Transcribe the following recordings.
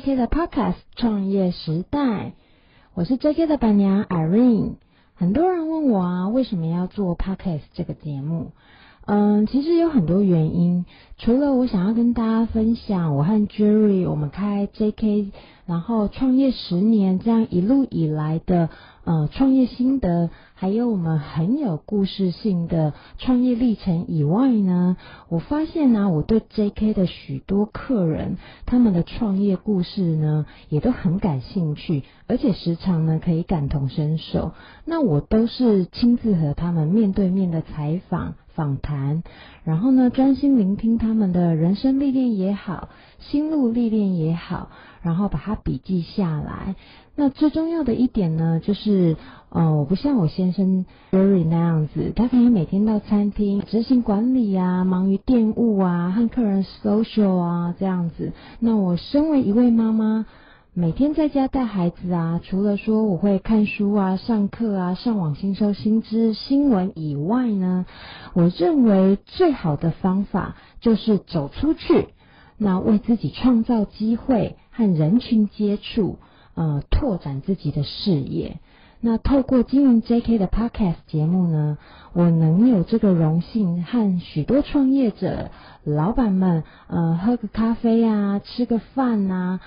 JK 的 Podcast 创业时代，我是 JK 的板娘 Irene。很多人问我啊，为什么要做 Podcast 这个节目？嗯，其实有很多原因，除了我想要跟大家分享我和 Jerry 我们开 JK，然后创业十年这样一路以来的呃创业心得，还有我们很有故事性的创业历程以外呢，我发现呢、我对 JK 的许多客人他们的创业故事呢，也都很感兴趣，而且时常呢可以感同身受。那我都是亲自和他们面对面的采访。访谈，然后呢，专心聆听他们的人生历练也好，心路历练也好，然后把它笔记下来。那最重要的一点呢，就是，是呃，我不像我先生 Jerry 那样子，他可以每天到餐厅执行管理啊，忙于店务啊，和客人 social 啊这样子。那我身为一位妈妈。每天在家带孩子啊，除了说我会看书啊、上课啊、上网吸收新知新闻以外呢，我认为最好的方法就是走出去，那为自己创造机会和人群接触，呃，拓展自己的视野。那透过经营 JK 的 Podcast 节目呢，我能有这个荣幸和许多创业者、老板们，呃，喝个咖啡啊，吃个饭啊。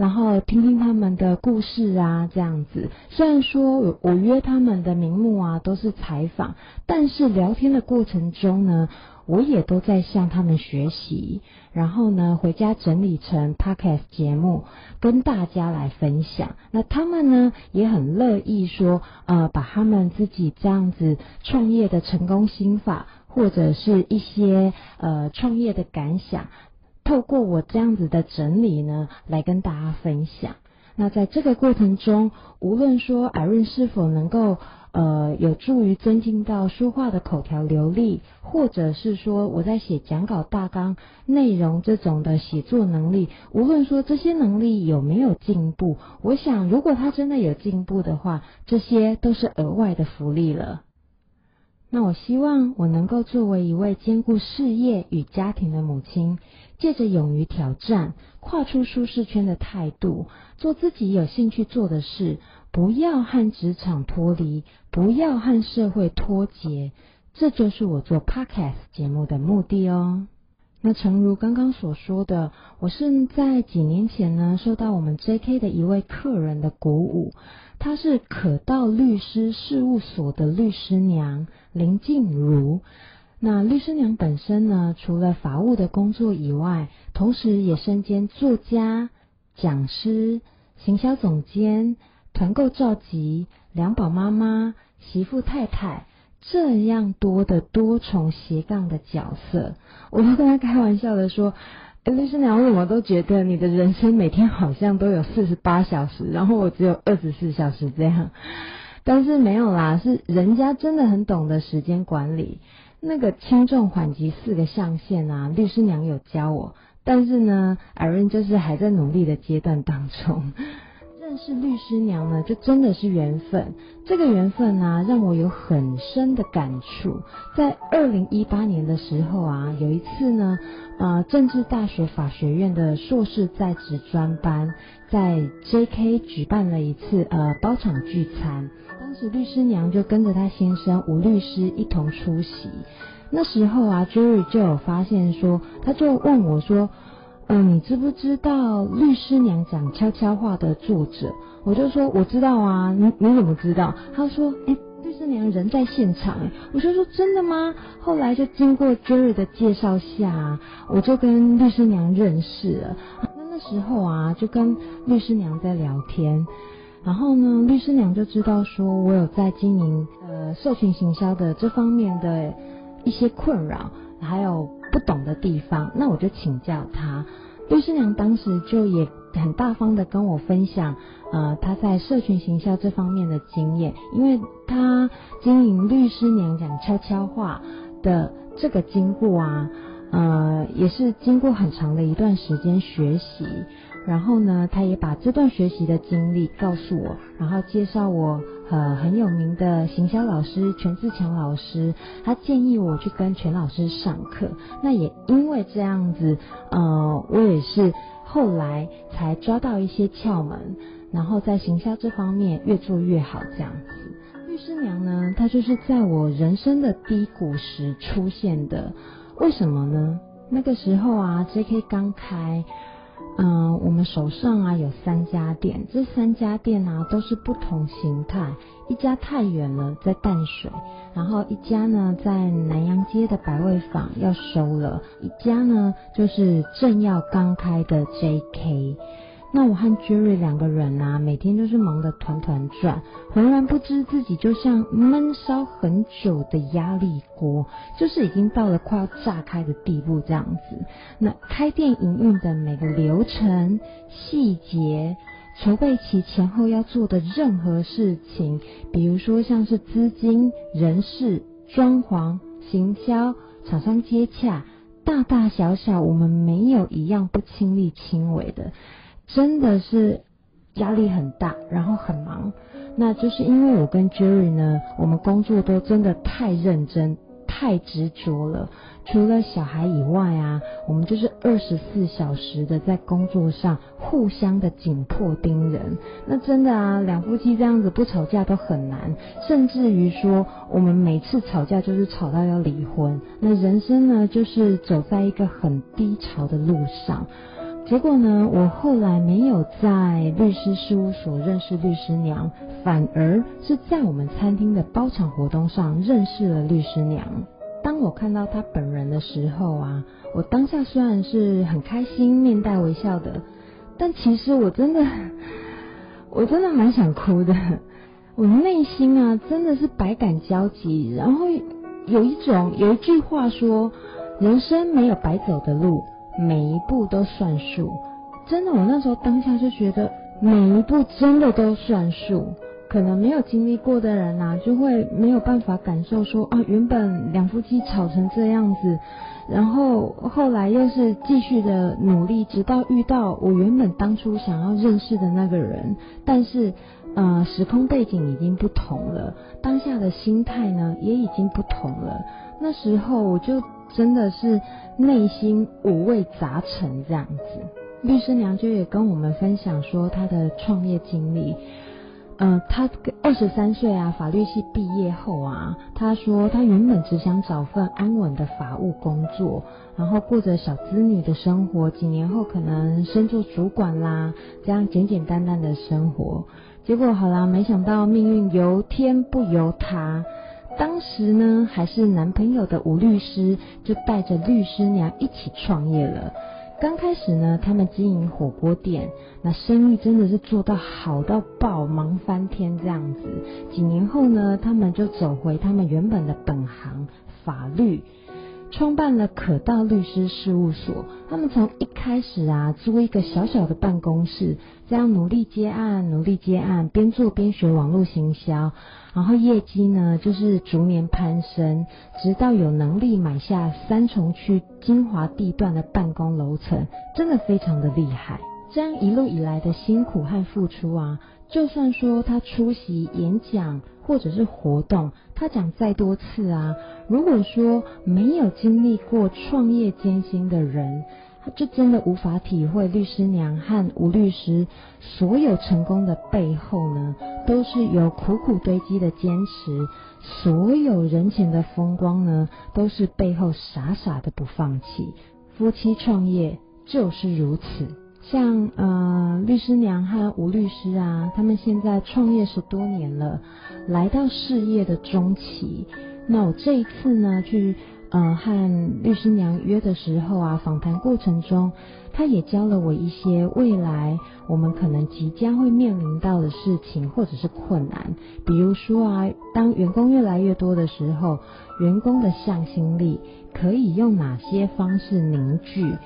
然后听听他们的故事啊，这样子。虽然说我约他们的名目啊都是采访，但是聊天的过程中呢，我也都在向他们学习。然后呢，回家整理成 Podcast 节目，跟大家来分享。那他们呢也很乐意说，呃，把他们自己这样子创业的成功心法，或者是一些呃创业的感想。透过我这样子的整理呢，来跟大家分享。那在这个过程中，无论说 Irene 是否能够呃有助于增进到说话的口条流利，或者是说我在写讲稿大纲内容这种的写作能力，无论说这些能力有没有进步，我想如果他真的有进步的话，这些都是额外的福利了。那我希望我能够作为一位兼顾事业与家庭的母亲，借着勇于挑战、跨出舒适圈的态度，做自己有兴趣做的事，不要和职场脱离，不要和社会脱节，这就是我做 Podcast 节目的目的哦。那诚如刚刚所说的，我是在几年前呢，受到我们 JK 的一位客人的鼓舞。她是可道律师事务所的律师娘林静茹。那律师娘本身呢，除了法务的工作以外，同时也身兼作家、讲师、行销总监、团购召集、两宝妈妈、媳妇太太。这样多的多重斜杠的角色，我都跟他开玩笑的说：“欸，律师娘，我怎么都觉得你的人生每天好像都有四十八小时，然后我只有二十四小时这样。”但是没有啦，是人家真的很懂得时间管理。那个轻重缓急四个象限啊，律师娘有教我，但是呢艾瑞就是还在努力的阶段当中。认识律师娘呢，就真的是缘分。这个缘分呢、让我有很深的感触。在二零一八年的时候啊，有一次呢，呃，政治大学法学院的硕士在职专班在 JK 举办了一次呃包场聚餐。当时律师娘就跟着她先生吴律师一同出席。那时候啊，Jerry 就有发现说，他就问我说。嗯，你知不知道律师娘讲悄悄话的作者？我就说我知道啊，你你怎么知道？他说，哎，律师娘人在现场，哎，我就说真的吗？后来就经过 Jerry 的介绍下，我就跟律师娘认识了。那那时候啊，就跟律师娘在聊天，然后呢，律师娘就知道说我有在经营呃社群行销的这方面的一些困扰，还有不懂的地方，那我就请教她。律师娘当时就也很大方的跟我分享，呃，她在社群行销这方面的经验，因为她经营律师娘讲悄悄话的这个经过啊，呃，也是经过很长的一段时间学习。然后呢，他也把这段学习的经历告诉我，然后介绍我呃很有名的行销老师全自强老师，他建议我去跟全老师上课。那也因为这样子，呃，我也是后来才抓到一些窍门，然后在行销这方面越做越好这样子。律师娘呢，她就是在我人生的低谷时出现的，为什么呢？那个时候啊，JK 刚开。嗯，我们手上啊有三家店，这三家店呢都是不同形态。一家太远了，在淡水；然后一家呢在南洋街的百味坊要收了，一家呢就是正要刚开的 JK。那我和 Jerry 两个人啊，每天就是忙得团团转，浑然不知自己就像闷烧很久的压力锅，就是已经到了快要炸开的地步这样子。那开店营运的每个流程细节，筹备期前后要做的任何事情，比如说像是资金、人事、装潢、行销、厂商接洽，大大小小，我们没有一样不亲力亲为的。真的是压力很大，然后很忙。那就是因为我跟 Jerry 呢，我们工作都真的太认真、太执着了。除了小孩以外啊，我们就是二十四小时的在工作上互相的紧迫盯人。那真的啊，两夫妻这样子不吵架都很难，甚至于说我们每次吵架就是吵到要离婚。那人生呢，就是走在一个很低潮的路上。结果呢，我后来没有在律师事务所认识律师娘，反而是在我们餐厅的包场活动上认识了律师娘。当我看到她本人的时候啊，我当下虽然是很开心，面带微笑的，但其实我真的，我真的蛮想哭的。我内心啊，真的是百感交集。然后有一种，有一句话说，人生没有白走的路。每一步都算数，真的，我那时候当下就觉得每一步真的都算数。可能没有经历过的人啊，就会没有办法感受说啊，原本两夫妻吵成这样子，然后后来又是继续的努力，直到遇到我原本当初想要认识的那个人，但是呃，时空背景已经不同了，当下的心态呢也已经不同了。那时候我就真的是内心五味杂陈这样子。律师娘就也跟我们分享说她的创业经历。嗯、呃，她二十三岁啊，法律系毕业后啊，她说她原本只想找份安稳的法务工作，然后过着小资女的生活，几年后可能升做主管啦，这样简简单单的生活。结果好啦，没想到命运由天不由他。当时呢，还是男朋友的吴律师就带着律师娘一起创业了。刚开始呢，他们经营火锅店，那生意真的是做到好到爆，忙翻天这样子。几年后呢，他们就走回他们原本的本行法律。创办了可道律师事务所，他们从一开始啊，租一个小小的办公室，这样努力接案，努力接案，边做边学网络行销，然后业绩呢就是逐年攀升，直到有能力买下三重区精华地段的办公楼层，真的非常的厉害。这样一路以来的辛苦和付出啊，就算说他出席演讲或者是活动，他讲再多次啊，如果说没有经历过创业艰辛的人，他就真的无法体会律师娘和吴律师所有成功的背后呢，都是有苦苦堆积的坚持，所有人前的风光呢，都是背后傻傻的不放弃。夫妻创业就是如此。像呃律师娘和吴律师啊，他们现在创业十多年了，来到事业的中期。那我这一次呢，去呃和律师娘约的时候啊，访谈过程中，他也教了我一些未来我们可能即将会面临到的事情或者是困难。比如说啊，当员工越来越多的时候，员工的向心力可以用哪些方式凝聚？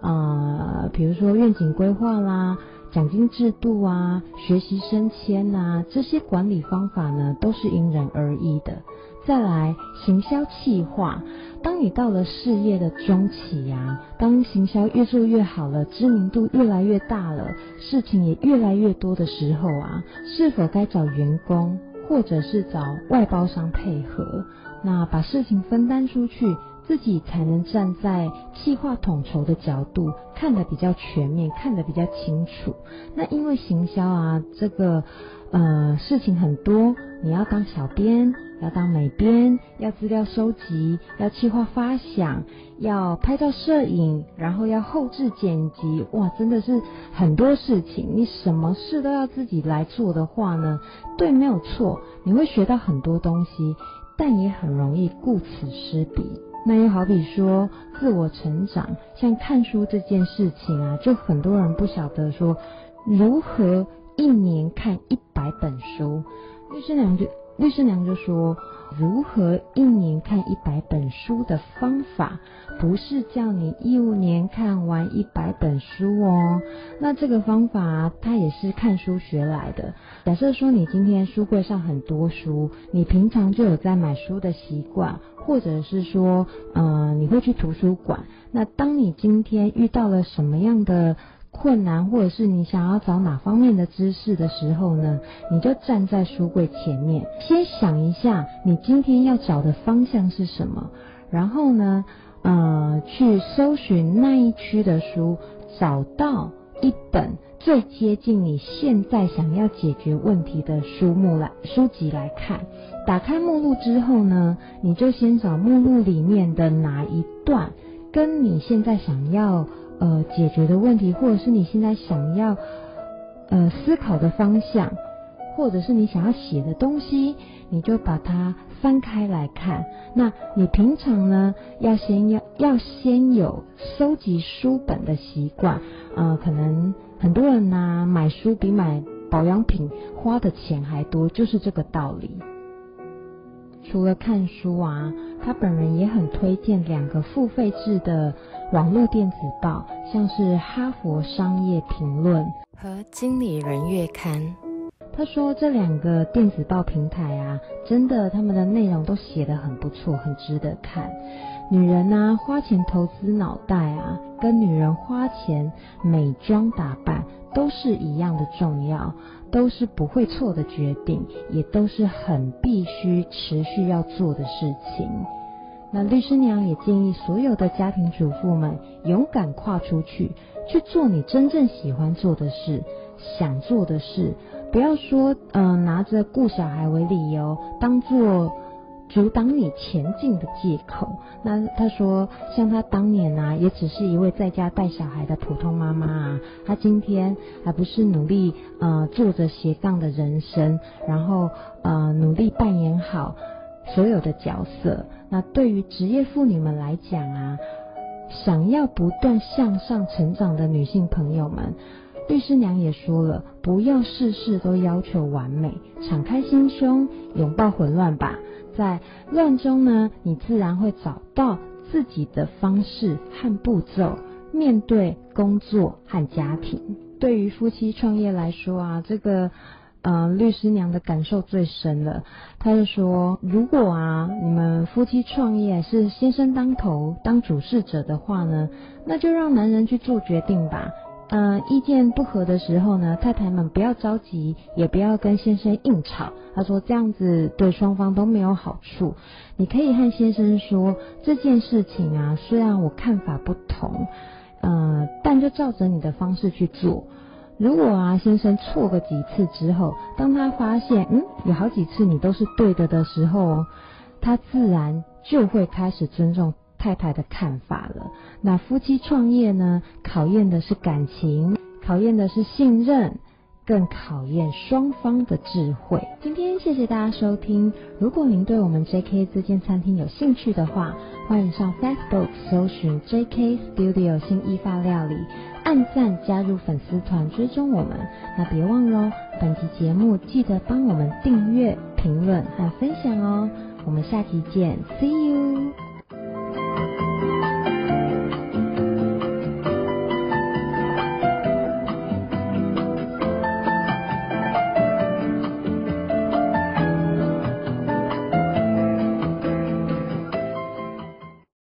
啊、呃，比如说愿景规划啦、奖金制度啊、学习升迁啊，这些管理方法呢，都是因人而异的。再来，行销企划，当你到了事业的中期呀、啊，当行销越做越好了，知名度越来越大了，事情也越来越多的时候啊，是否该找员工，或者是找外包商配合？那把事情分担出去。自己才能站在计划统筹的角度看得比较全面，看得比较清楚。那因为行销啊，这个呃事情很多，你要当小编。要当美编，要资料收集，要计划发想，要拍照摄影，然后要后制剪辑，哇，真的是很多事情。你什么事都要自己来做的话呢？对，没有错，你会学到很多东西，但也很容易顾此失彼。那又好比说自我成长，像看书这件事情啊，就很多人不晓得说如何一年看一百本书。因为这两句。律师娘就说：“如何一年看一百本书的方法，不是叫你一五年看完一百本书哦。那这个方法，它也是看书学来的。假设说你今天书柜上很多书，你平常就有在买书的习惯，或者是说，呃，你会去图书馆。那当你今天遇到了什么样的？”困难，或者是你想要找哪方面的知识的时候呢，你就站在书柜前面，先想一下你今天要找的方向是什么，然后呢，呃，去搜寻那一区的书，找到一本最接近你现在想要解决问题的书目来书籍来看。打开目录之后呢，你就先找目录里面的哪一段跟你现在想要。呃，解决的问题，或者是你现在想要呃思考的方向，或者是你想要写的东西，你就把它翻开来看。那你平常呢，要先要要先有收集书本的习惯。呃，可能很多人呢、买书比买保养品花的钱还多，就是这个道理。除了看书啊，他本人也很推荐两个付费制的网络电子报，像是《哈佛商业评论》和《经理人月刊》。他说这两个电子报平台啊，真的他们的内容都写得很不错，很值得看。女人啊，花钱投资脑袋啊，跟女人花钱美妆打扮都是一样的重要。都是不会错的决定，也都是很必须持续要做的事情。那律师娘也建议所有的家庭主妇们勇敢跨出去，去做你真正喜欢做的事、想做的事，不要说嗯、呃、拿着顾小孩为理由，当做。阻挡你前进的借口。那他说，像他当年啊，也只是一位在家带小孩的普通妈妈啊。他今天还不是努力呃做着斜杠的人生，然后呃努力扮演好所有的角色。那对于职业妇女们来讲啊，想要不断向上成长的女性朋友们，律师娘也说了，不要事事都要求完美，敞开心胸，拥抱混乱吧。在乱中呢，你自然会找到自己的方式和步骤，面对工作和家庭。对于夫妻创业来说啊，这个呃律师娘的感受最深了。她就说，如果啊你们夫妻创业是先生当头当主事者的话呢，那就让男人去做决定吧。呃，意见不合的时候呢，太太们不要着急，也不要跟先生硬吵。他说这样子对双方都没有好处。你可以和先生说这件事情啊，虽然我看法不同，呃，但就照着你的方式去做。如果啊，先生错个几次之后，当他发现嗯，有好几次你都是对的的时候，他自然就会开始尊重。太太的看法了。那夫妻创业呢？考验的是感情，考验的是信任，更考验双方的智慧。今天谢谢大家收听。如果您对我们 JK 这间餐厅有兴趣的话，欢迎上 Facebook 搜寻 JK Studio 新意发料理，按赞加入粉丝团追踪我们。那别忘了，本期节目记得帮我们订阅、评论和分享哦。我们下期见，See you。